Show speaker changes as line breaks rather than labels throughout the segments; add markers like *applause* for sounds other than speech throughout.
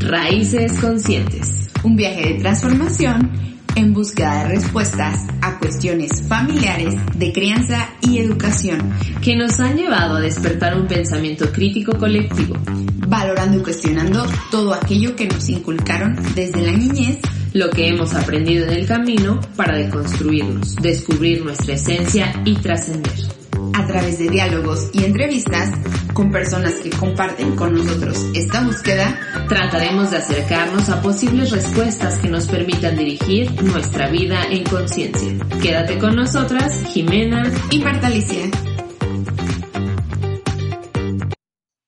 Raíces Conscientes.
Un viaje de transformación en búsqueda de respuestas a cuestiones familiares de crianza y educación
que nos han llevado a despertar un pensamiento crítico colectivo,
valorando y cuestionando todo aquello que nos inculcaron desde la niñez,
lo que hemos aprendido en el camino para deconstruirnos, descubrir nuestra esencia y trascender
a través de diálogos y entrevistas con personas que comparten con nosotros esta búsqueda,
trataremos de acercarnos a posibles respuestas que nos permitan dirigir nuestra vida en conciencia. Quédate con nosotras, Jimena
y Marta Alicia.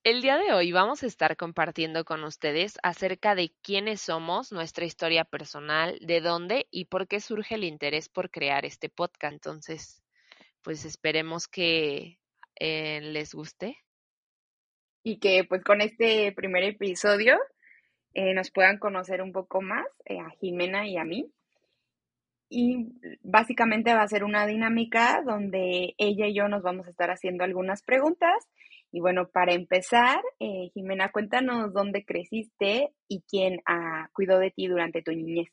El día de hoy vamos a estar compartiendo con ustedes acerca de quiénes somos, nuestra historia personal, de dónde y por qué surge el interés por crear este podcast. Entonces, pues esperemos que eh, les guste.
Y que pues con este primer episodio eh, nos puedan conocer un poco más eh, a Jimena y a mí. Y básicamente va a ser una dinámica donde ella y yo nos vamos a estar haciendo algunas preguntas. Y bueno, para empezar, Jimena, cuéntanos dónde creciste y quién ah, cuidó de ti durante tu niñez.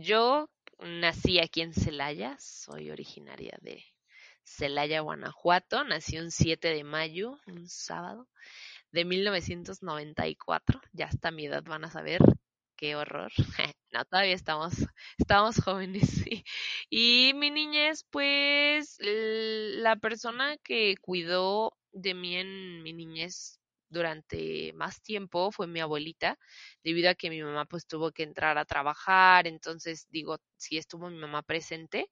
Yo nací aquí en Celaya, soy originaria de Celaya, Guanajuato, nací un 7 de mayo, un sábado, de 1994, ya hasta mi edad van a saber, qué horror. *laughs* no, todavía estamos, estamos jóvenes, sí. Y mi niñez, pues, la persona que cuidó de mí en mi niñez durante más tiempo fue mi abuelita, debido a que mi mamá pues tuvo que entrar a trabajar, entonces digo, sí estuvo mi mamá presente,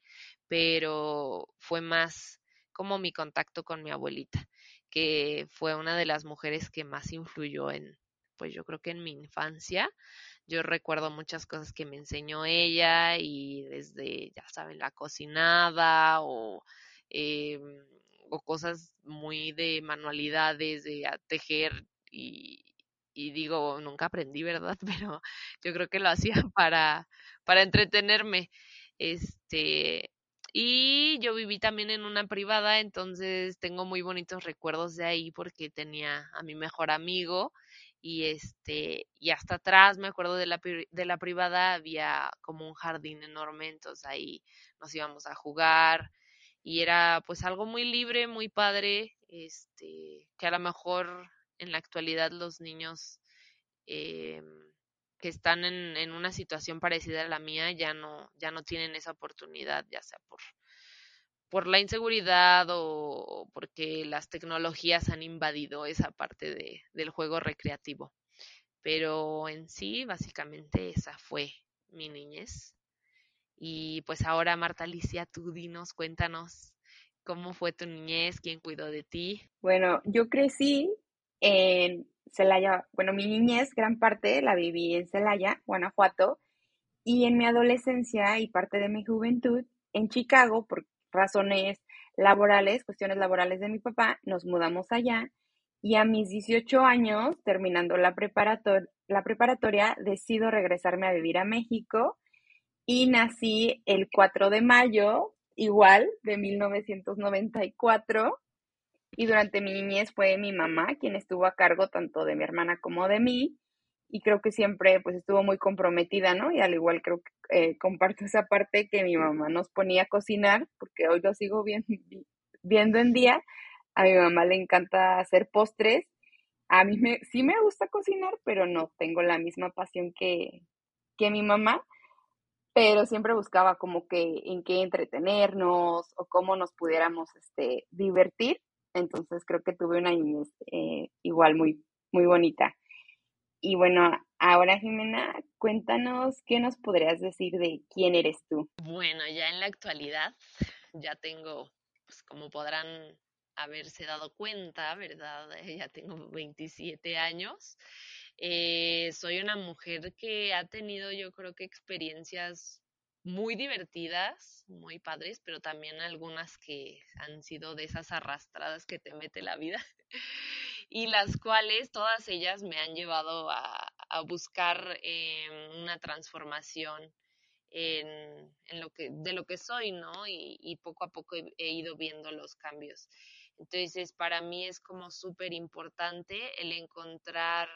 pero fue más como mi contacto con mi abuelita, que fue una de las mujeres que más influyó en, pues yo creo que en mi infancia. Yo recuerdo muchas cosas que me enseñó ella y desde, ya saben, la cocinada o eh, o cosas muy de manualidades, de tejer y, y digo, nunca aprendí, ¿verdad? *laughs* Pero yo creo que lo hacía *laughs* para, para entretenerme. Este, y yo viví también en una privada, entonces tengo muy bonitos recuerdos de ahí porque tenía a mi mejor amigo y este y hasta atrás me acuerdo de la de la privada había como un jardín enorme, entonces ahí nos íbamos a jugar, y era pues algo muy libre, muy padre, este, que a lo mejor en la actualidad los niños eh, que están en, en, una situación parecida a la mía ya no, ya no tienen esa oportunidad, ya sea por, por la inseguridad o porque las tecnologías han invadido esa parte de, del juego recreativo. Pero en sí, básicamente esa fue mi niñez. Y pues ahora, Marta Alicia, tú dinos, cuéntanos cómo fue tu niñez, quién cuidó de ti.
Bueno, yo crecí en Celaya, bueno, mi niñez gran parte la viví en Celaya, Guanajuato, y en mi adolescencia y parte de mi juventud en Chicago, por razones laborales, cuestiones laborales de mi papá, nos mudamos allá y a mis 18 años, terminando la, la preparatoria, decido regresarme a vivir a México y nací el 4 de mayo, igual, de 1994. Y durante mi niñez fue mi mamá quien estuvo a cargo tanto de mi hermana como de mí. Y creo que siempre pues estuvo muy comprometida, ¿no? Y al igual creo que eh, comparto esa parte que mi mamá nos ponía a cocinar, porque hoy lo sigo viendo, viendo en día. A mi mamá le encanta hacer postres. A mí me, sí me gusta cocinar, pero no tengo la misma pasión que, que mi mamá pero siempre buscaba como que en qué entretenernos o cómo nos pudiéramos este, divertir. Entonces creo que tuve una niñez eh, igual muy, muy bonita. Y bueno, ahora Jimena, cuéntanos qué nos podrías decir de quién eres tú.
Bueno, ya en la actualidad ya tengo, pues como podrán haberse dado cuenta, ¿verdad? *laughs* Ya tengo 27 años. Eh, soy una mujer que ha tenido yo creo que experiencias muy divertidas, muy padres, pero también algunas que han sido de esas arrastradas que te mete la vida *laughs* y las cuales todas ellas me han llevado a, buscar eh, una transformación en, lo que, de lo que soy, ¿no? Y, poco a poco he, ido viendo los cambios. Entonces, para mí es como súper importante el encontrar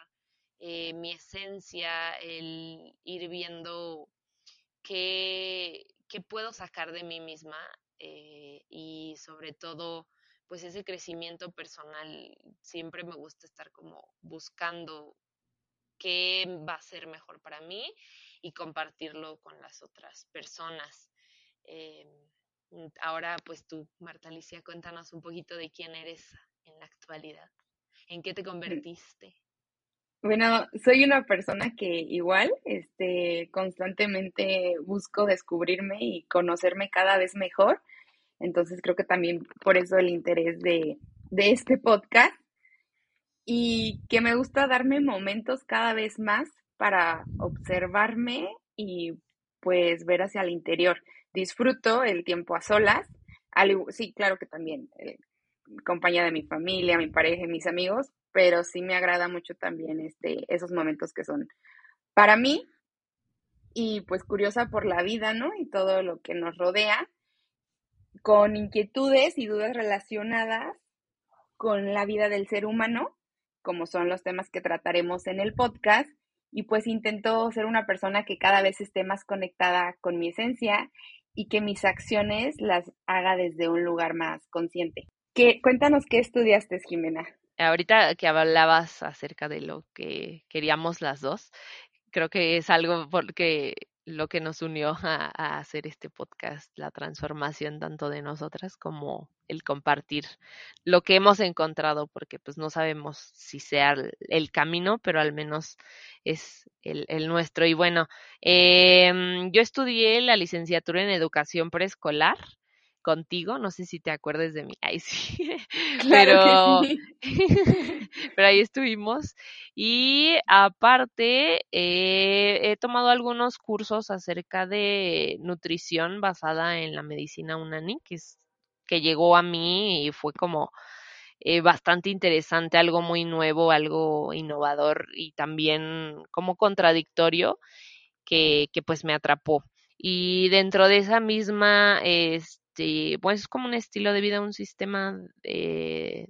eh, mi esencia, el ir viendo qué, qué puedo sacar de mí misma eh, y sobre todo pues ese crecimiento personal siempre me gusta estar como buscando qué va a ser mejor para mí y compartirlo con las otras personas. Eh, ahora pues tú, Marta Alicia, cuéntanos un poquito de quién eres en la actualidad, en qué te convertiste.
Bueno, soy una persona que igual, este, constantemente busco descubrirme y conocerme cada vez mejor. Entonces creo que también por eso el interés de, de este podcast y que me gusta darme momentos cada vez más para observarme y pues ver hacia el interior. Disfruto el tiempo a solas. sí, claro que también eh, compañía de mi familia, mi pareja mis amigos, pero sí me agrada mucho también este, esos momentos que son para mí y pues curiosa por la vida, ¿no? Y todo lo que nos rodea, con inquietudes y dudas relacionadas con la vida del ser humano, como son los temas que trataremos en el podcast, y pues intento ser una persona que cada vez esté más conectada con mi esencia y que mis acciones las haga desde un lugar más consciente. ¿Qué, cuéntanos qué estudiaste, Jimena
ahorita que hablabas acerca de lo que queríamos las dos, creo que es algo porque lo que nos unió a, hacer este podcast, la transformación tanto de nosotras como el compartir lo que hemos encontrado, porque pues no sabemos si sea el, camino, pero al menos es el, el nuestro. Y bueno, eh, yo estudié la licenciatura en educación preescolar contigo, no sé si te acuerdes de mí, ay *laughs* sí, pero, *laughs* pero ahí estuvimos y aparte eh, he tomado algunos cursos acerca de nutrición basada en la medicina unani, que, es, que llegó a mí y fue como eh, bastante interesante, algo muy nuevo, algo innovador y también como contradictorio que, que pues me atrapó. Y dentro de esa misma, este, pues es como un estilo de vida, un sistema de,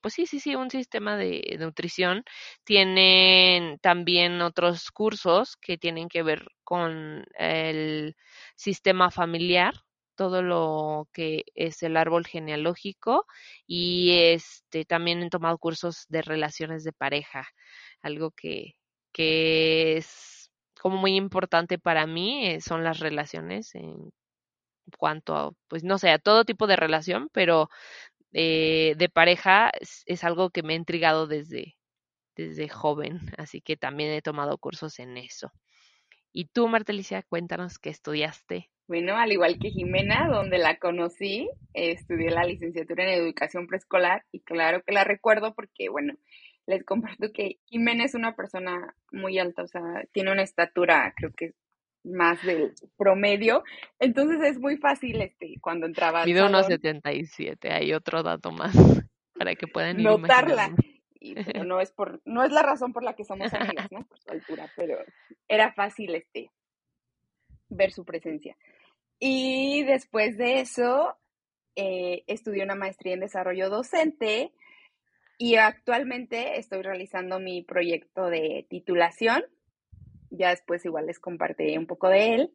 pues sí, sí, sí, un sistema de nutrición. Tienen también otros cursos que tienen que ver con el sistema familiar, todo lo que es el árbol genealógico y este también he tomado cursos de relaciones de pareja, algo que, que es como muy importante para mí eh, son las relaciones en cuanto a, pues no sé, a todo tipo de relación, pero eh, de pareja es, algo que me ha intrigado desde, desde joven, así que también he tomado cursos en eso. Y tú, Martelicia, cuéntanos qué estudiaste.
Bueno, al igual que Jimena, donde la conocí, estudié la licenciatura en educación preescolar y claro que la recuerdo porque, bueno, les comparto que Jimena es una persona muy alta, o sea, tiene una estatura, creo que más del promedio. Entonces es muy fácil este cuando entraba.
Mide unos 77, hay otro dato más *laughs* para que puedan ir
notarla. Y *laughs* no es por, no es la razón por la que somos amigas, ¿no? Por su altura, pero era fácil este ver su presencia. Y después de eso, eh, estudié una maestría en desarrollo docente y actualmente estoy realizando mi proyecto de titulación ya después igual les compartiré un poco de él.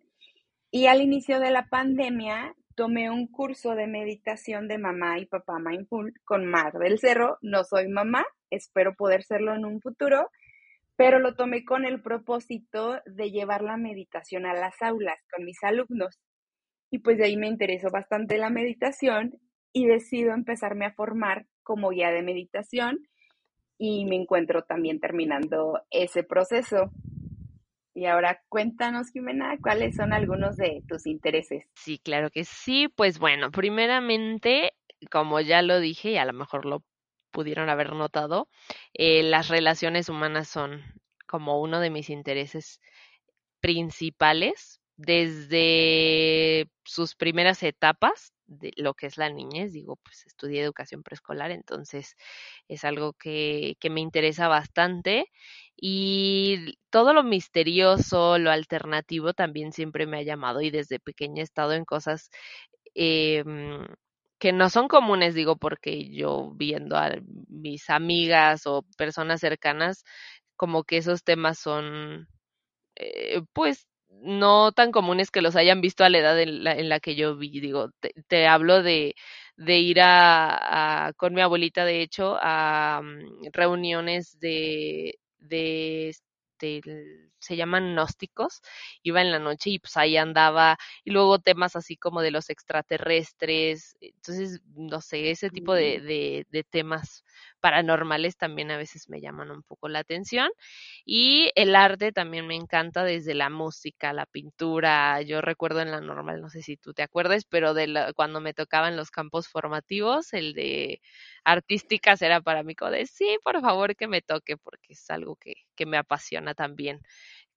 Y al inicio de la pandemia tomé un curso de meditación de mamá y papá mindful con Mar del Cerro. No soy mamá, espero poder serlo en un futuro, pero lo tomé con el propósito de llevar la meditación a las aulas con mis alumnos. Y pues de ahí me interesó bastante la meditación y decido empezarme a formar como guía de meditación y me encuentro también terminando ese proceso. Y ahora cuéntanos, Jimena, cuáles son algunos de tus intereses.
Sí, claro que sí. Pues bueno, primeramente, como ya lo dije y a lo mejor lo pudieron haber notado, eh, las relaciones humanas son como uno de mis intereses principales desde sus primeras etapas de lo que es la niñez, digo, pues estudié educación preescolar, entonces es algo que, que me interesa bastante y todo lo misterioso, lo alternativo también siempre me ha llamado y desde pequeña he estado en cosas eh, que no son comunes, digo, porque yo viendo a mis amigas o personas cercanas, como que esos temas son, eh, pues, no tan comunes que los hayan visto a la edad en la, en la que yo vi. Digo, te, hablo de, de ir a, con mi abuelita, de hecho, a um, reuniones de, de este, se llaman gnósticos, iba en la noche y pues ahí andaba, y luego temas así como de los extraterrestres, entonces, no sé, ese tipo de, de, de temas paranormales también a veces me llaman un poco la atención. Y el arte también me encanta desde la música, la pintura. Yo recuerdo en la normal, no sé si tú te acuerdes, pero de la, cuando me tocaban los campos formativos, el de artísticas era para mí como de sí, por favor que me toque, porque es algo que, que me apasiona también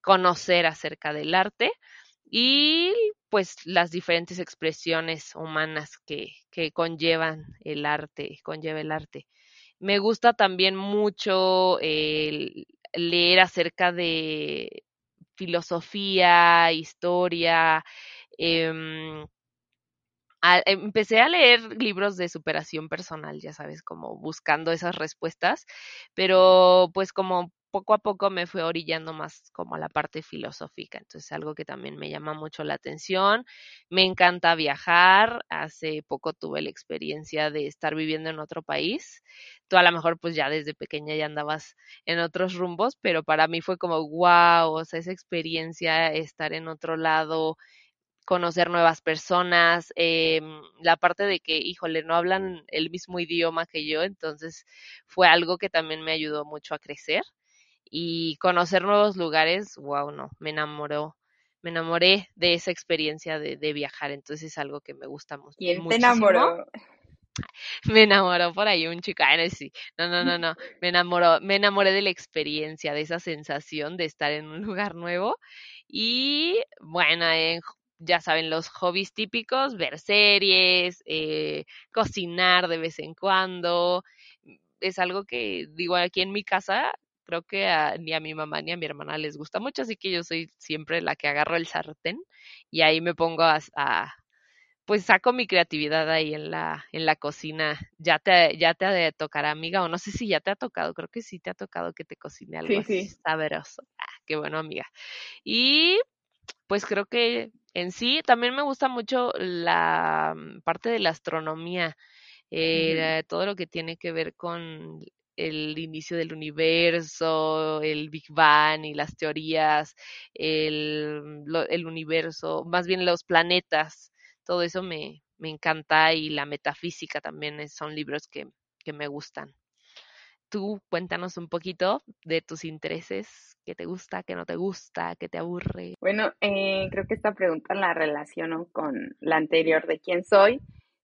conocer acerca del arte y pues las diferentes expresiones humanas que, que conllevan el arte, conlleva el arte. Me gusta también mucho leer acerca de filosofía, historia. A, empecé a leer libros de superación personal, ya sabes, como buscando esas respuestas, pero pues como poco a poco me fue orillando más como a la parte filosófica, entonces algo que también me llama mucho la atención. Me encanta viajar, hace poco tuve la experiencia de estar viviendo en otro país. Tú a lo mejor pues ya desde pequeña ya andabas en otros rumbos, pero para mí fue como wow, o sea, esa experiencia, estar en otro lado, conocer nuevas personas, eh, la parte de que, híjole, no hablan el mismo idioma que yo, entonces fue algo que también me ayudó mucho a crecer y conocer nuevos lugares, wow, no, me enamoró, me enamoré de esa experiencia de, de viajar, entonces es algo que me gusta mucho.
¿Quién te enamoró? *laughs*
Me enamoró por ahí un chico, ah, sí, no, no, no, no, me enamoró, me enamoré de la experiencia, de esa sensación de estar en un lugar nuevo y bueno, en, ya saben, los hobbies típicos, ver series, eh, cocinar de vez en cuando, es algo que digo aquí en mi casa creo que a, ni a mi mamá ni a mi hermana les gusta mucho, así que yo soy siempre la que agarro el sartén y ahí me pongo a, a pues saco mi creatividad ahí en la, en la cocina. Ya te, ya te tocará, amiga, o no sé si ya te ha tocado, creo que sí te ha tocado que te cocine algo
Sí,
así
sí.
sabroso. Ah, qué bueno, amiga. Y pues creo que en sí también me gusta mucho la mm, parte de la astronomía, eh, todo lo que tiene que ver con el inicio del universo, el Big Bang y las teorías, el, universo, más bien los planetas, todo eso me, me encanta y la metafísica también son libros que, que me gustan. Tú cuéntanos un poquito de tus intereses, qué te gusta, qué no te gusta, qué te aburre.
Bueno, eh, creo que esta pregunta la relaciono con la anterior de quién soy,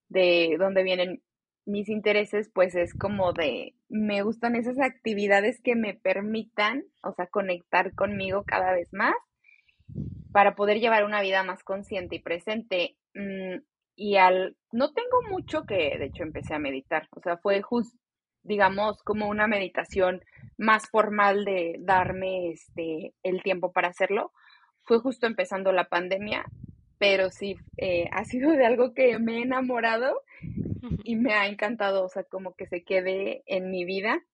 de dónde vienen mis intereses, pues es como de, me gustan esas actividades que me permitan, o sea, conectar conmigo cada vez más para poder llevar una vida más consciente y presente. Mm, y al, no tengo mucho que, de hecho, empecé a meditar, o sea, fue justo, digamos, como una meditación más formal de darme este, el tiempo para hacerlo. Fue justo empezando la pandemia, pero sí, eh, ha sido de algo que me he enamorado y me ha encantado, o sea, como que se quede en mi vida.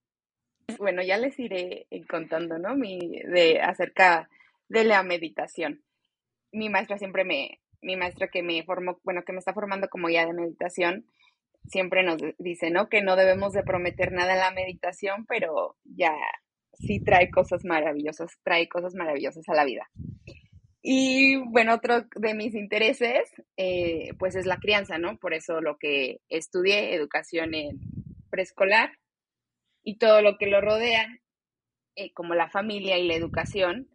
Bueno, ya les iré eh, contando, ¿no? Mi, de acerca de la meditación. Mi maestra siempre me, mi maestra que me formó, bueno, que me está formando como guía de meditación, siempre nos dice, ¿no? Que no debemos de prometer nada en la meditación, pero ya sí trae cosas maravillosas, trae cosas maravillosas a la vida. Y bueno, otro de mis intereses, eh, pues es la crianza, ¿no? Por eso lo que estudié, educación preescolar y todo lo que lo rodea, eh, como la familia y la educación,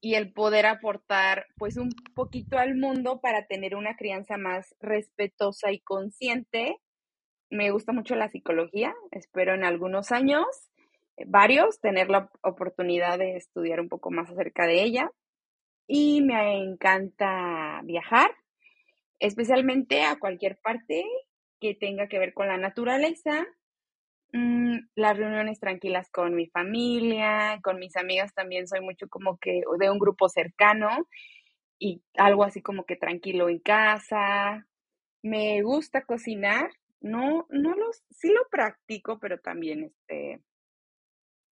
y el poder aportar pues un poquito al mundo para tener una crianza más respetuosa y consciente. Me gusta mucho la psicología, espero en algunos años, eh, varios, tener la oportunidad de estudiar un poco más acerca de ella. Y me encanta viajar, especialmente a cualquier parte que tenga que ver con la naturaleza, mm, las reuniones tranquilas con mi familia, con mis amigas también soy mucho como que de un grupo cercano y algo así como que tranquilo en casa. Me gusta cocinar, no, no los, sí lo practico, pero también, este,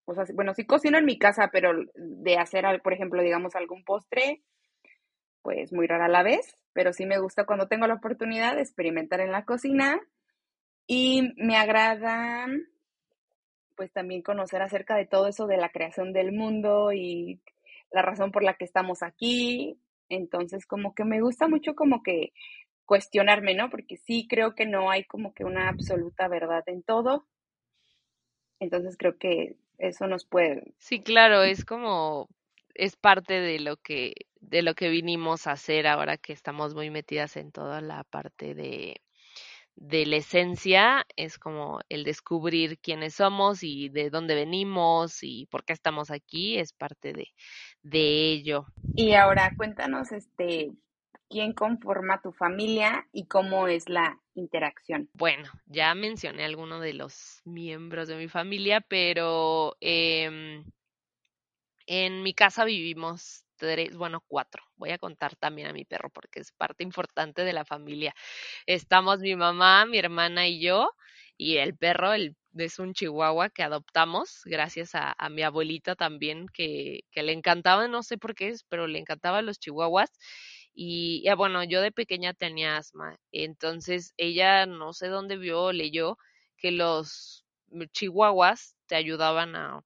o sea, bueno, sí cocino en mi casa, pero de hacer, por ejemplo, digamos, algún postre, pues muy rara la vez, pero sí me gusta cuando tengo la oportunidad de experimentar en la cocina y me agrada, pues también conocer acerca de todo eso de la creación del mundo y la razón por la que estamos aquí. Entonces, como que me gusta mucho como que cuestionarme, ¿no? Porque sí creo que no hay como que una absoluta verdad en todo. Entonces creo que eso nos puede.
Sí, claro, es como es parte de lo que de lo que vinimos a hacer ahora que estamos muy metidas en toda la parte de de la esencia es como el descubrir quiénes somos y de dónde venimos y por qué estamos aquí es parte de, de ello.
Y ahora cuéntanos este quién conforma tu familia y cómo es la interacción.
Bueno, ya mencioné algunos de los miembros de mi familia, pero eh, en mi casa vivimos tres, bueno, cuatro. Voy a contar también a mi perro porque es parte importante de la familia. Estamos mi mamá, mi hermana y yo, y el perro, el, es un chihuahua que adoptamos gracias a, a mi abuelita también, que, que, le encantaba, no sé por qué es, pero le encantaban los chihuahuas. Y ya bueno, yo de pequeña tenía asma, entonces ella no sé dónde vio, leyó que los chihuahuas te ayudaban a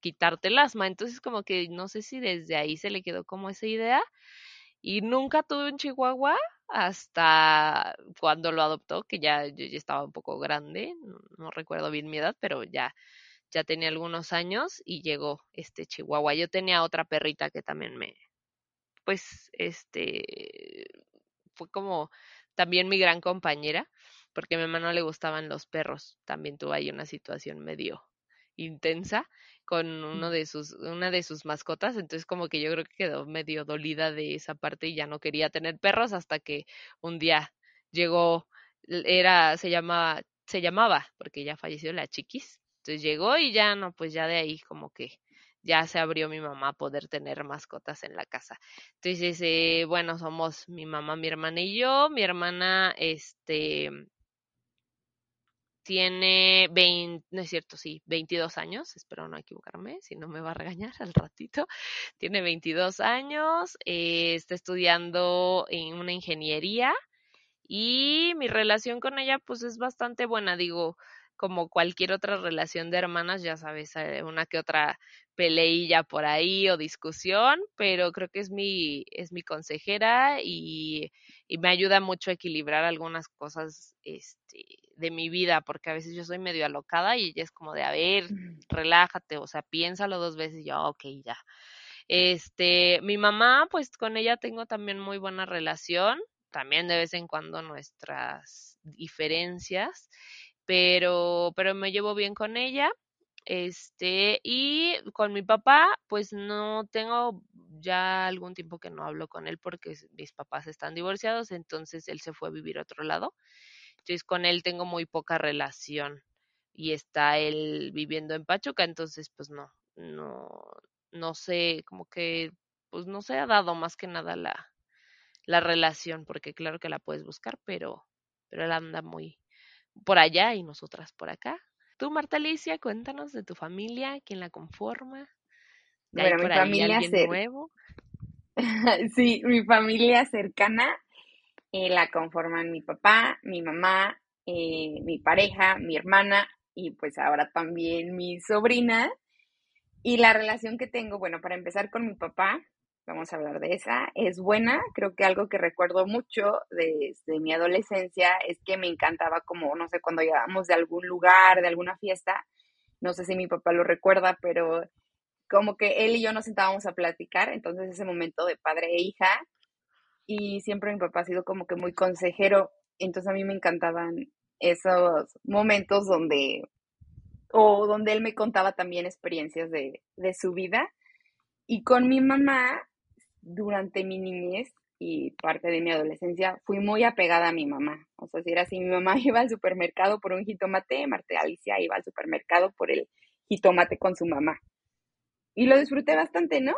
quitarte el asma. Entonces como que no sé si desde ahí se le quedó como esa idea. Y nunca tuve un chihuahua hasta cuando lo adoptó, que ya yo ya estaba un poco grande, no, no recuerdo bien mi edad, pero ya ya tenía algunos años y llegó este chihuahua. Yo tenía otra perrita que también me pues este fue como también mi gran compañera, porque a mi mamá no le gustaban los perros. También tuvo ahí una situación medio intensa con uno de sus, una de sus mascotas, entonces como que yo creo que quedó medio dolida de esa parte y ya no quería tener perros hasta que un día llegó, era, se llamaba, se llamaba, porque ya falleció la chiquis, entonces llegó y ya no, pues ya de ahí como que ya se abrió mi mamá a poder tener mascotas en la casa. Entonces, eh, bueno, somos mi mamá, mi hermana y yo. Mi hermana, este, tiene 20, no es cierto, sí, 22 años, espero no equivocarme, si no me va a regañar al ratito. *laughs* Tiene 22 años, eh, está estudiando en una ingeniería y mi relación con ella pues es bastante buena, digo, como cualquier otra relación de hermanas, ya sabes, eh, una que otra peleilla por ahí o discusión, pero creo que es mi, es mi consejera y, y me ayuda mucho a equilibrar algunas cosas este, de mi vida, porque a veces yo soy medio alocada y ella es como de, a ver, relájate, o sea, piénsalo dos veces y yo, ok, ya. Este, mi mamá, pues con ella tengo también muy buena relación, también de vez en cuando nuestras diferencias pero, pero me llevo bien con ella. Este, y con mi papá, pues no tengo ya algún tiempo que no hablo con él porque mis papás están divorciados, entonces él se fue a vivir a otro lado. Entonces con él tengo muy poca relación y está él viviendo en Pachuca, entonces pues no, no, no sé, como que, pues no se ha dado más que nada la, la relación, porque claro que la puedes buscar, pero, pero él anda muy, por allá y nosotras por acá. Tú, Marta Alicia, cuéntanos de tu familia, quién la conforma.
¿De bueno, mi familia
alguien nuevo? *laughs*
sí, mi familia cercana eh, la conforman mi papá, mi mamá, eh, mi pareja, mi hermana y pues ahora también mi sobrina. Y la relación que tengo, bueno, para empezar con mi papá, vamos a hablar de esa, es buena. Creo que algo que recuerdo mucho desde mi adolescencia es que me encantaba como, no sé, cuando llegábamos de algún lugar, de alguna fiesta, no sé si mi papá lo recuerda, pero como que él y yo nos sentábamos a platicar, entonces ese momento de padre e hija, y siempre mi papá ha sido como que muy consejero, entonces a mí me encantaban esos momentos donde, o donde él me contaba también experiencias de, de su vida. Y con mi mamá, durante mi niñez y parte de mi adolescencia, fui muy apegada a mi mamá. O sea, si era así, mi mamá *laughs* iba al supermercado por un jitomate, Marta Alicia iba al supermercado por el jitomate con su mamá. Y lo disfruté bastante, ¿no?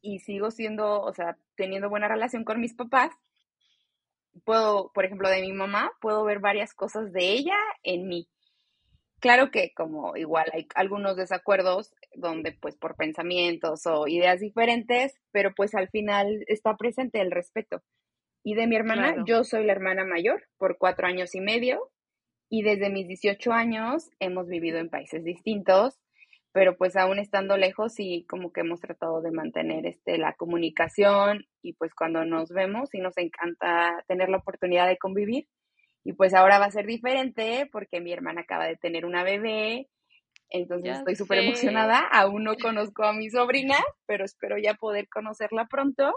Y sigo siendo, o sea, teniendo buena relación con mis papás. puedo, por ejemplo, de mi mamá, puedo ver varias cosas de ella en mí. Claro que como igual hay algunos desacuerdos donde pues por pensamientos o ideas diferentes, pero pues al final está presente el respeto. Y de mi hermana, yo soy la hermana mayor por cuatro años y medio y desde mis 18 años hemos vivido en países distintos, pero pues aún estando lejos y como que hemos tratado de mantener este, la comunicación y pues cuando nos vemos y nos encanta tener la oportunidad de convivir. Y pues ahora va a ser diferente porque mi hermana acaba de tener una bebé, entonces estoy súper emocionada. Aún no conozco a mi sobrina, pero espero ya poder conocerla pronto.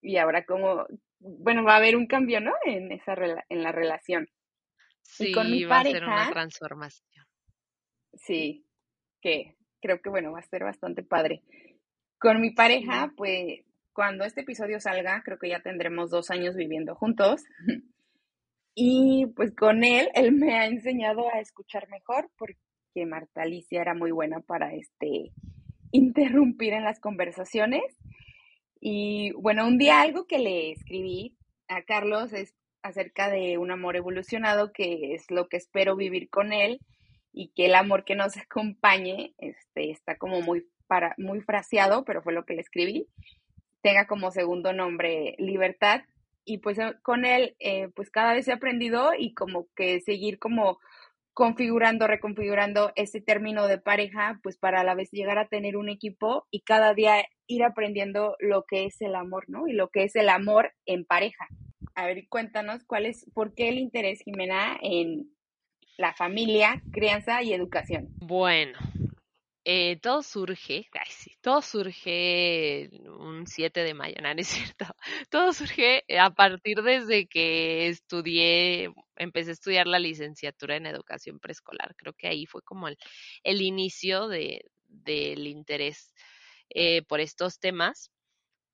Y ahora como, bueno, va a haber un cambio, ¿no? En, esa en la relación.
Sí, con mi va pareja, a ser una transformación.
Sí, que creo que bueno, va a ser bastante padre. Con mi pareja, pues cuando este episodio salga, creo que ya tendremos dos años viviendo juntos. *laughs* Y pues con él, él me ha enseñado a escuchar mejor porque Marta Alicia era muy buena para este interrumpir en las conversaciones. Y bueno, un día algo que le escribí a Carlos es acerca de un amor evolucionado, que es lo que espero vivir con él y que el amor que nos *laughs* acompañe, este, está como muy, para, muy fraseado, pero fue lo que le escribí, tenga como segundo nombre libertad. Y pues eh, con él, eh, pues cada vez he aprendido y como que seguir como configurando, reconfigurando ese término de pareja, pues para a la vez llegar a tener un equipo y cada día ir aprendiendo lo que es el amor, ¿no? Y lo que es el amor en pareja. A ver, cuéntanos cuál es, por qué el interés, Jimena, en la familia, crianza y educación.
Bueno, eh, todo surge, todo surge un 7 de mayo, *laughs* no, es cierto. Todo surge a partir desde que estudié, empecé a estudiar la licenciatura en educación preescolar. Creo que ahí fue como el, el inicio de, del interés eh, por estos temas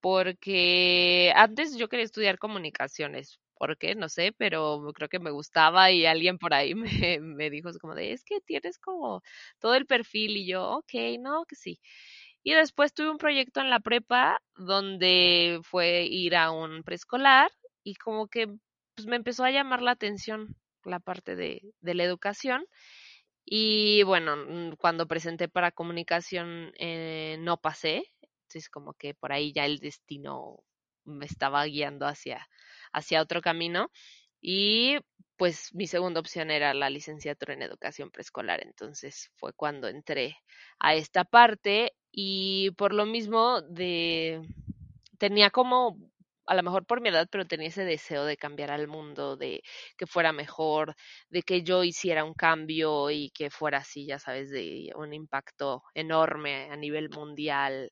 porque antes yo quería estudiar comunicaciones, ¿por qué? No sé, pero creo que me gustaba y alguien por ahí *laughs* me, me dijo como de, es que tienes como todo el perfil y yo, ok, no, que sí. Y después tuve un proyecto en la prepa donde fue ir a un preescolar y como que pues, me empezó a llamar la atención la parte de, de la educación. Y bueno, mm, cuando presenté para comunicación eh, no pasé, entonces como que por ahí ya el destino me estaba guiando hacia, hacia otro camino. Y pues mi segunda opción era la licenciatura en educación preescolar. Entonces fue cuando entré a esta parte y por lo mismo de tenía como a lo mejor por mi edad, pero tenía ese deseo de cambiar al mundo, de que fuera mejor, de que yo hiciera un cambio y que fuera así, ya sabes, de un impacto enorme a nivel mundial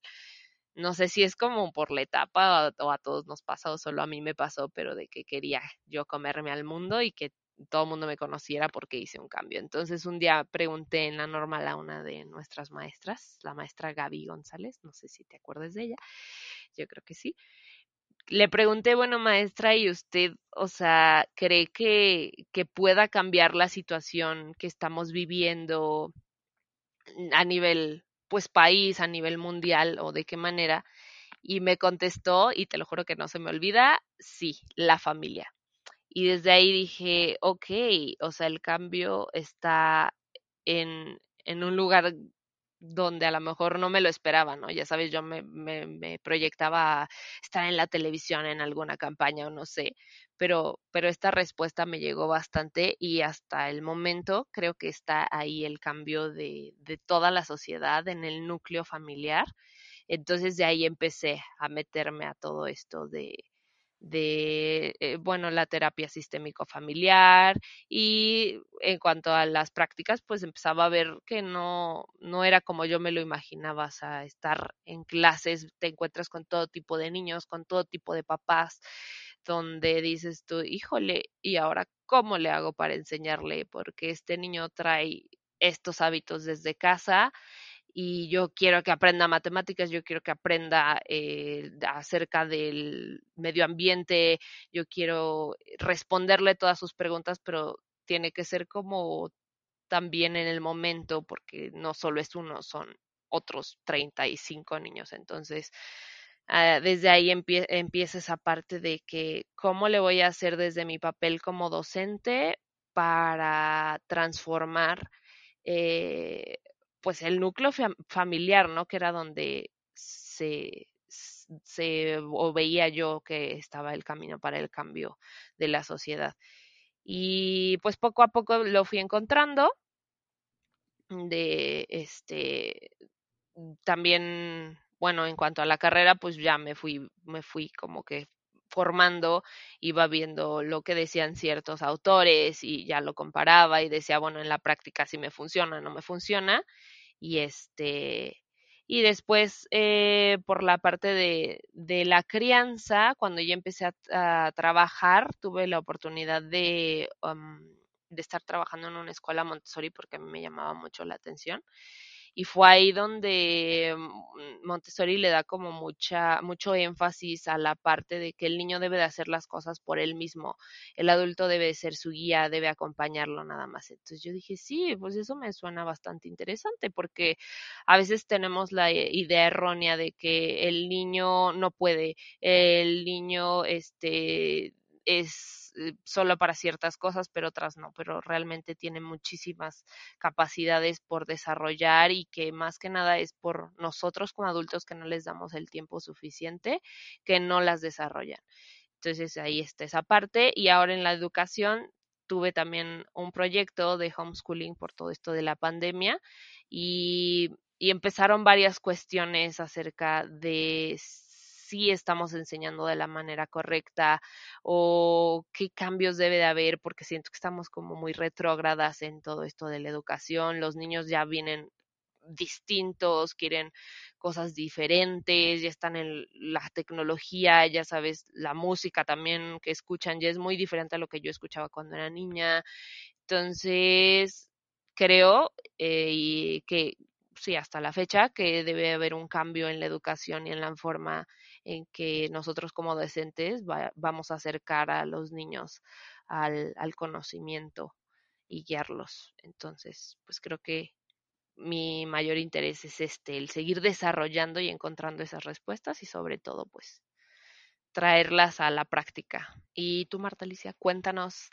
no sé si es como por la etapa o a todos nos pasa o solo a mí me pasó, pero de que quería yo comerme al mundo y que todo el mundo me conociera porque hice un cambio. Entonces un día pregunté en la normal a una de nuestras maestras, la maestra Gaby González, no sé si te acuerdas de ella, yo creo que sí. Le pregunté, bueno, maestra, ¿y usted, o sea, cree que, que pueda cambiar la situación que estamos viviendo a nivel pues país a nivel mundial o de qué manera. Y me contestó, y te lo juro que no se me olvida, sí, la familia. Y desde ahí dije, ok, o sea, el cambio está en, en un lugar donde a lo mejor no me lo esperaba, ¿no? Ya sabes, yo me, me, proyectaba estar en la televisión en alguna campaña o no sé, pero, pero esta respuesta me llegó bastante y hasta el momento creo que está ahí el cambio de, de toda la sociedad en el núcleo familiar. Entonces de ahí empecé a meterme a todo esto de, de, eh, bueno, la terapia sistémico familiar y en cuanto a las prácticas, pues empezaba a ver que no, no era como yo me lo imaginaba, o sea, estar en clases, te encuentras con todo tipo de niños, con todo tipo de papás, donde dices tú, híjole, ¿y ahora cómo le hago para enseñarle? Porque este niño trae estos hábitos desde casa y yo quiero que aprenda matemáticas, yo quiero que aprenda eh, acerca del medio ambiente, yo quiero responderle todas sus preguntas, pero tiene que ser como también en el momento, porque no solo es uno, son otros 35 niños. Entonces, ah, desde ahí empieza esa parte de que cómo le voy a hacer desde mi papel como docente para transformar eh, pues el núcleo familiar, ¿no? Que era donde se, se veía yo que estaba el camino para el cambio de la sociedad. Y pues poco a poco lo fui encontrando de este también bueno en cuanto a la carrera pues ya me fui me fui como que formando iba viendo lo que decían ciertos autores y ya lo comparaba y decía bueno en la práctica si me funciona no me funciona y este y después eh, por la parte de, de, la crianza, cuando yo empecé a, trabajar, tuve la oportunidad de, de estar trabajando en una escuela Montessori porque a mí me llamaba mucho la atención y fue ahí donde mm, Montessori le da como mucha mucho énfasis a la parte de que el niño debe de hacer las cosas por él mismo, el adulto debe ser su guía, debe acompañarlo nada más. Entonces yo dije, sí, pues eso me suena bastante interesante porque a veces tenemos la idea errónea de que el niño no puede, el niño este es eh, solo para ciertas cosas, pero otras no, pero realmente tiene muchísimas capacidades por desarrollar y que más que nada es por nosotros como adultos que no les damos el tiempo suficiente, que no las desarrollan. Entonces ahí está esa parte y ahora en la educación tuve también un proyecto de homeschooling por todo esto de la pandemia y, y empezaron varias cuestiones acerca de si estamos enseñando de la manera correcta o qué cambios debe de haber, porque siento que estamos como muy retrógradas en todo esto de la educación, los niños ya vienen distintos, quieren cosas diferentes, ya están en la tecnología, ya sabes, la música también que escuchan ya es muy diferente a lo que yo escuchaba cuando era niña. Entonces, creo eh, que sí, hasta la fecha, que debe haber un cambio en la educación y en la forma en que nosotros como docentes vamos a acercar a los niños al, al conocimiento y guiarlos. Entonces, pues creo que mi mayor interés es este, el seguir desarrollando y encontrando esas respuestas y sobre todo, pues, traerlas a la práctica. Y tú, Marta Alicia, cuéntanos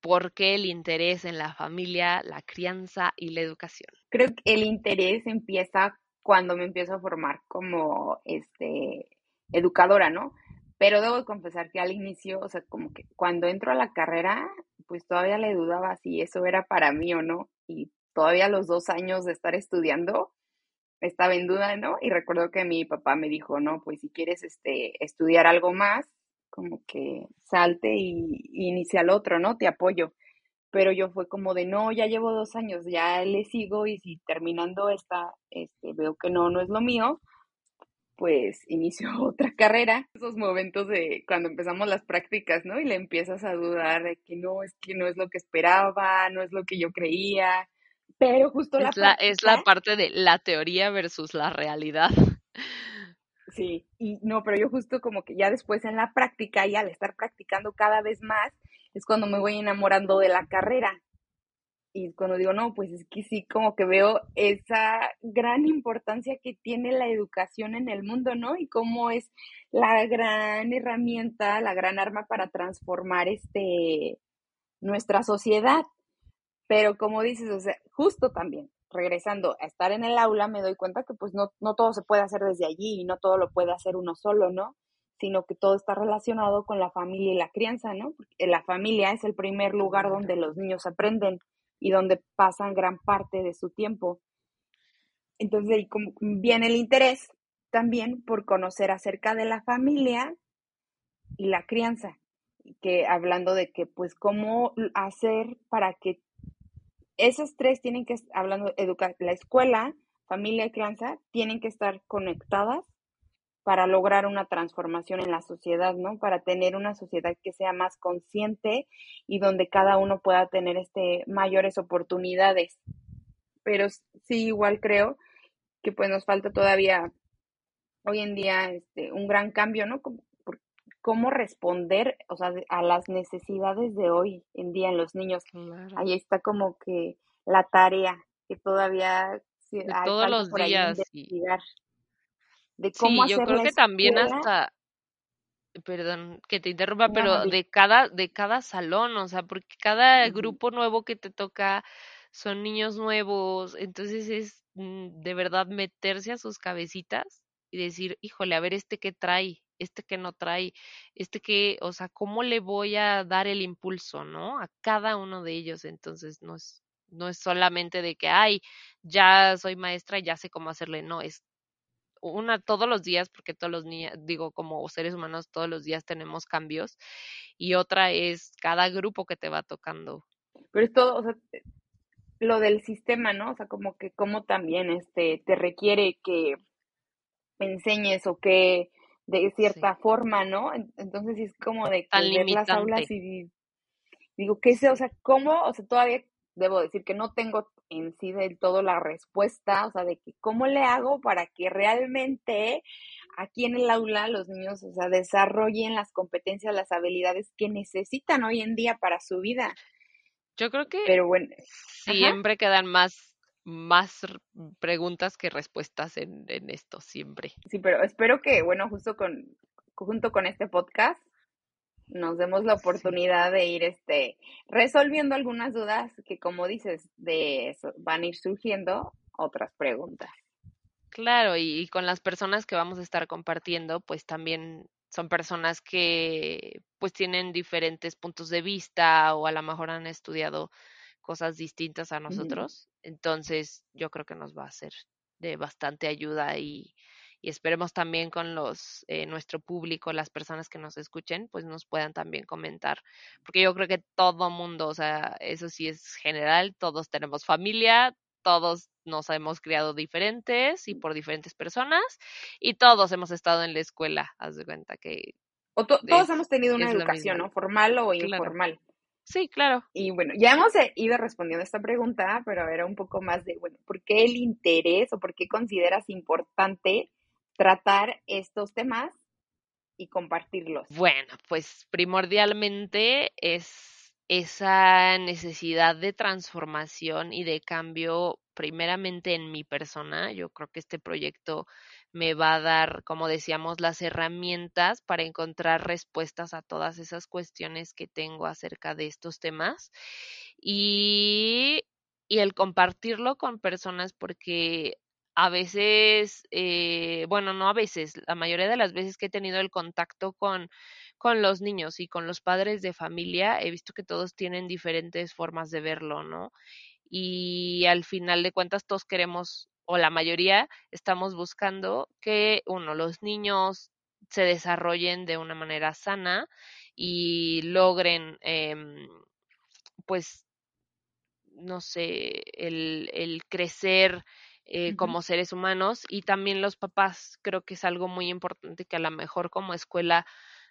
por qué el interés en la familia, la crianza y la educación.
Creo que el interés empieza cuando me empiezo a formar como este educadora, ¿no? Pero debo confesar que al inicio, o sea, como que cuando entro a la carrera, pues todavía le dudaba si eso era para mí o no. Y todavía los dos años de estar estudiando, estaba en duda, ¿no? Y recuerdo que mi papá me dijo, no, pues si quieres este, estudiar algo más, como que salte y, inicia el otro, ¿no? Te apoyo. Pero yo fue como de, no, ya llevo dos años, ya le sigo y si terminando esta, este, veo que no, no es lo mío, pues inició *laughs* otra carrera. Esos momentos de cuando empezamos las prácticas, ¿no? Y le empiezas a dudar de que no, es que no es lo que esperaba, no es lo que yo creía. Pero justo
la,
la
Es la parte de la teoría versus la realidad.
Sí, y no, pero yo justo como que ya después en la práctica y al estar practicando cada vez más, es cuando me voy enamorando de la carrera y cuando digo, no, pues es que sí, como que veo esa gran importancia que tiene la educación en el mundo, ¿no? Y cómo es la gran herramienta, la gran arma para transformar este nuestra sociedad. Pero como dices, o sea, justo también, regresando a estar en el aula, me doy cuenta que pues no, no todo se puede hacer desde allí y no todo lo puede hacer uno solo, ¿no? sino que todo está relacionado con la familia y la crianza, ¿no? Porque la familia es el primer lugar donde los niños aprenden y donde pasan gran parte de su tiempo. Entonces ahí viene el interés también por conocer acerca de la familia y la crianza, que hablando de que pues cómo hacer para que esos tres tienen que, hablando educar, la escuela, familia y crianza, tienen que estar conectadas para lograr una transformación en la sociedad, ¿no? Para tener una sociedad que sea más consciente y donde cada uno pueda tener este mayores oportunidades. Pero sí igual creo que pues nos falta todavía hoy en día este un gran cambio, ¿no? Cómo responder, o sea, a las necesidades de hoy en día en los niños. Ahí está como que la tarea que todavía
todos los días
de cómo
sí, yo creo
la
que también hasta, perdón que te interrumpa,
No,
pero de cada, de cada salón, o sea, porque cada grupo nuevo que te toca son niños nuevos, entonces es mm, de verdad meterse a sus cabecitas y decir, híjole, a ver este que trae, este que no trae, este que, o sea, ¿cómo le voy a dar el impulso, no? A cada uno de ellos, entonces no es, no es solamente de que, ay, ya soy maestra y ya sé cómo hacerle, no, es una todos los días, porque todos los niños, digo, como seres humanos, todos los días tenemos cambios, y otra es cada grupo que te va tocando.
Pero es todo, o sea, lo del sistema, ¿no? O sea, como que como también este te requiere que enseñes o que de cierta
Sí,
forma, ¿no? En- Entonces es como de que ver las aulas y digo, ¿qué sé? O sea, ¿cómo? O sea, todavía debo decir que no tengo en sí del todo la respuesta, o sea, de que cómo le hago para que realmente aquí en el aula los niños, o sea, desarrollen las competencias, las habilidades que necesitan hoy en día para su vida.
yo creo que
Pero bueno, ajá,
siempre quedan más, más preguntas que respuestas en, en esto, siempre.
sí, pero espero que, bueno, justo con, junto con este podcast, nos demos la oportunidad de ir este, resolviendo algunas dudas que, como dices, de eso van a ir surgiendo otras preguntas.
Claro, y, y con las personas que vamos a estar compartiendo, pues también son personas que pues tienen diferentes puntos de vista o a lo mejor han estudiado cosas distintas a nosotros. Entonces, yo creo que nos va a ser de bastante ayuda y, y esperemos también con los eh, nuestro público, las personas que nos escuchen, pues nos puedan también comentar, porque yo creo que todo mundo, o sea, eso sí es general, todos tenemos familia, todos nos hemos criado diferentes y por diferentes personas y todos hemos estado en la escuela, haz de cuenta que
O to- todos hemos
es,
tenido una educación. ¿no? Formal o
Claro.
informal.
Sí, claro.
Y bueno, ya hemos eh, ido respondiendo esta pregunta, pero era un poco más de, bueno, ¿por qué el interés o por qué consideras importante tratar estos temas y compartirlos?
Bueno, pues primordialmente es esa necesidad de transformación y de cambio primeramente en mi persona. Yo creo que este proyecto me va a dar, como decíamos, las herramientas para encontrar respuestas a todas esas cuestiones que tengo acerca de estos temas y, y el compartirlo con personas porque a veces, eh, bueno, no a veces, la mayoría de las veces que he tenido el contacto con, con los niños y con los padres de familia, he visto que todos tienen diferentes formas de verlo, ¿no? Y al final de cuentas todos queremos, o la mayoría, estamos buscando que, uno, los niños se desarrollen de una manera sana y logren, em, pues, no sé, el, el crecer eh, como seres humanos y también los papás creo que es algo muy importante que a lo mejor como escuela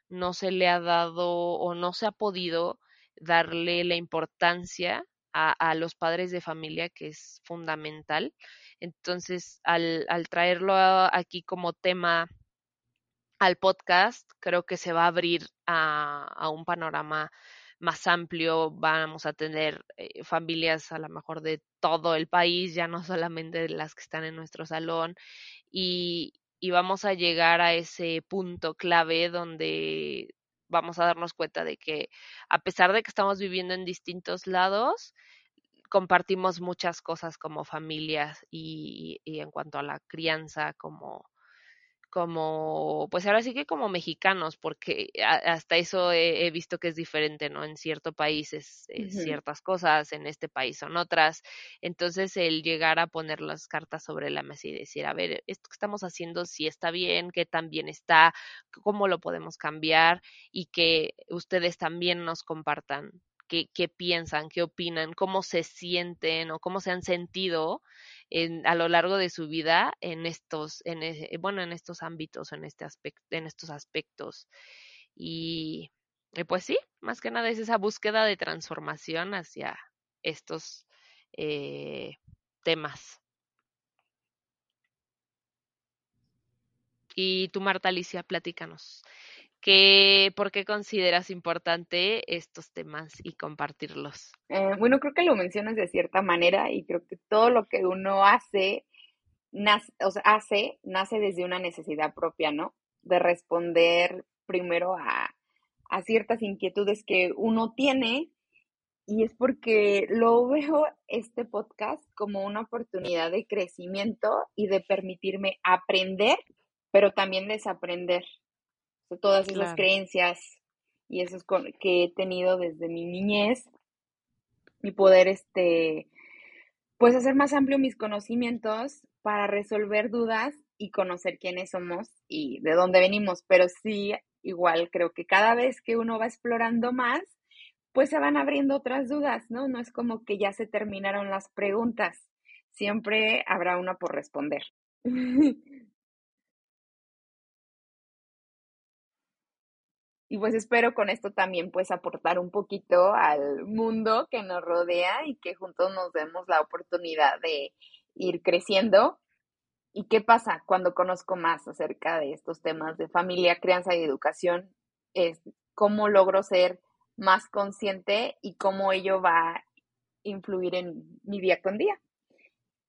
no se le ha dado o no se ha podido darle la importancia a, a los padres de familia que es fundamental. Entonces, al, al traerlo aquí como tema al podcast, creo que se va a abrir a, a un panorama más amplio, vamos a tener eh, familias a lo mejor de todo el país, ya no solamente las que están en nuestro salón, y, y vamos a llegar a ese punto clave donde vamos a darnos cuenta de que a pesar de que estamos viviendo en distintos lados, compartimos muchas cosas como familias y, y en cuanto a la crianza, como como, pues ahora sí que como mexicanos, porque hasta eso he, he visto que es diferente, ¿no? En cierto país es, es
ujú.
ciertas cosas, en este país son otras. Entonces, el llegar a poner las cartas sobre la mesa y decir, a ver, esto que estamos haciendo, si está bien, qué tan bien está, cómo lo podemos cambiar y que ustedes también nos compartan. Qué, piensan, qué opinan, cómo se sienten o cómo se han sentido en, a lo largo de su vida en estos, en, e- bueno, en estos ámbitos, en este aspecto, en estos aspectos. Y, y pues sí, más que nada es esa búsqueda de transformación hacia estos eh, temas. Y tú, Marta Alicia, platícanos. ¿Qué, ¿Por qué consideras importante estos temas y compartirlos?
Eh, bueno, creo que lo mencionas de cierta manera y creo que todo lo que uno hace nace, o sea, hace, nace desde una necesidad propia, ¿no? De responder primero a, a ciertas inquietudes que uno tiene y es porque lo veo este podcast como una oportunidad de crecimiento y de permitirme aprender, pero también desaprender todas esas creencias y esos que he tenido desde mi niñez y poder este pues hacer más amplio mis conocimientos para resolver dudas y conocer quiénes somos y de dónde venimos, pero sí igual creo que cada vez que uno va explorando más pues se van abriendo otras dudas, ¿no? No es como que ya se terminaron las preguntas, siempre habrá una por responder. *laughs* Y pues espero con esto también pues aportar un poquito al mundo que nos rodea y que juntos nos demos la oportunidad de ir creciendo. ¿Y qué pasa cuando conozco más acerca de estos temas de familia, crianza y educación? Es cómo logro ser más consciente y cómo ello va a influir en mi día con día.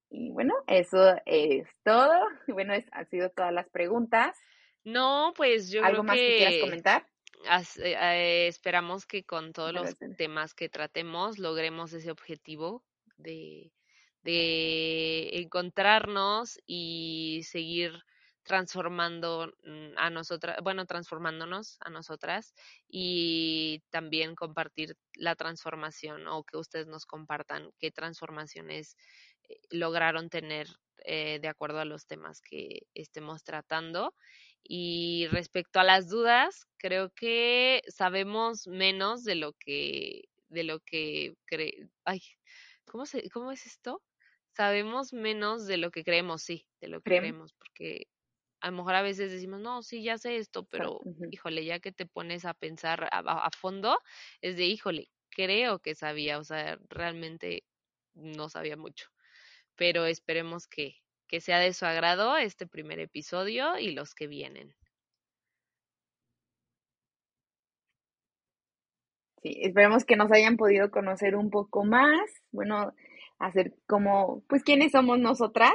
Y bueno, eso es todo. *laughs* Bueno, es, han sido todas las preguntas.
No, pues yo
¿Algo más que, quieras comentar?
Eh, eh, esperamos que con todos los temas que tratemos logremos ese objetivo de, de encontrarnos y seguir transformando mm, a nosotras, bueno, transformándonos a nosotras y también compartir la transformación o que ustedes nos compartan qué transformaciones lograron tener eh, de acuerdo a los temas que estemos tratando. Y respecto a las dudas, creo que sabemos menos de lo que, de lo que cree, ay, ¿cómo se, cómo es esto? Sabemos menos de lo que creemos, sí, de lo que creemos, porque a lo mejor a veces decimos, no, sí, ya sé esto, pero híjole, ya que te pones a pensar a, fondo, es de, híjole, creo que sabía, o sea, realmente no sabía mucho. Pero esperemos que, que sea de su agrado este primer episodio y los que vienen.
Sí, esperemos que nos hayan podido conocer un poco más, bueno, hacer como, pues, quiénes somos nosotras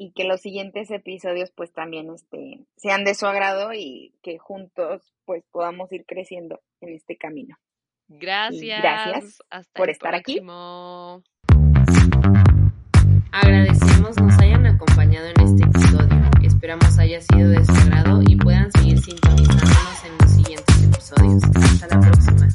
y que los siguientes episodios pues también este, sean de su agrado y que juntos pues podamos ir creciendo en este camino.
Gracias.
gracias por estar aquí.
Agradecemos nos hayan acompañado en este episodio. Esperamos haya sido de su agrado y puedan seguir sintonizándonos en los siguientes episodios. Hasta la próxima.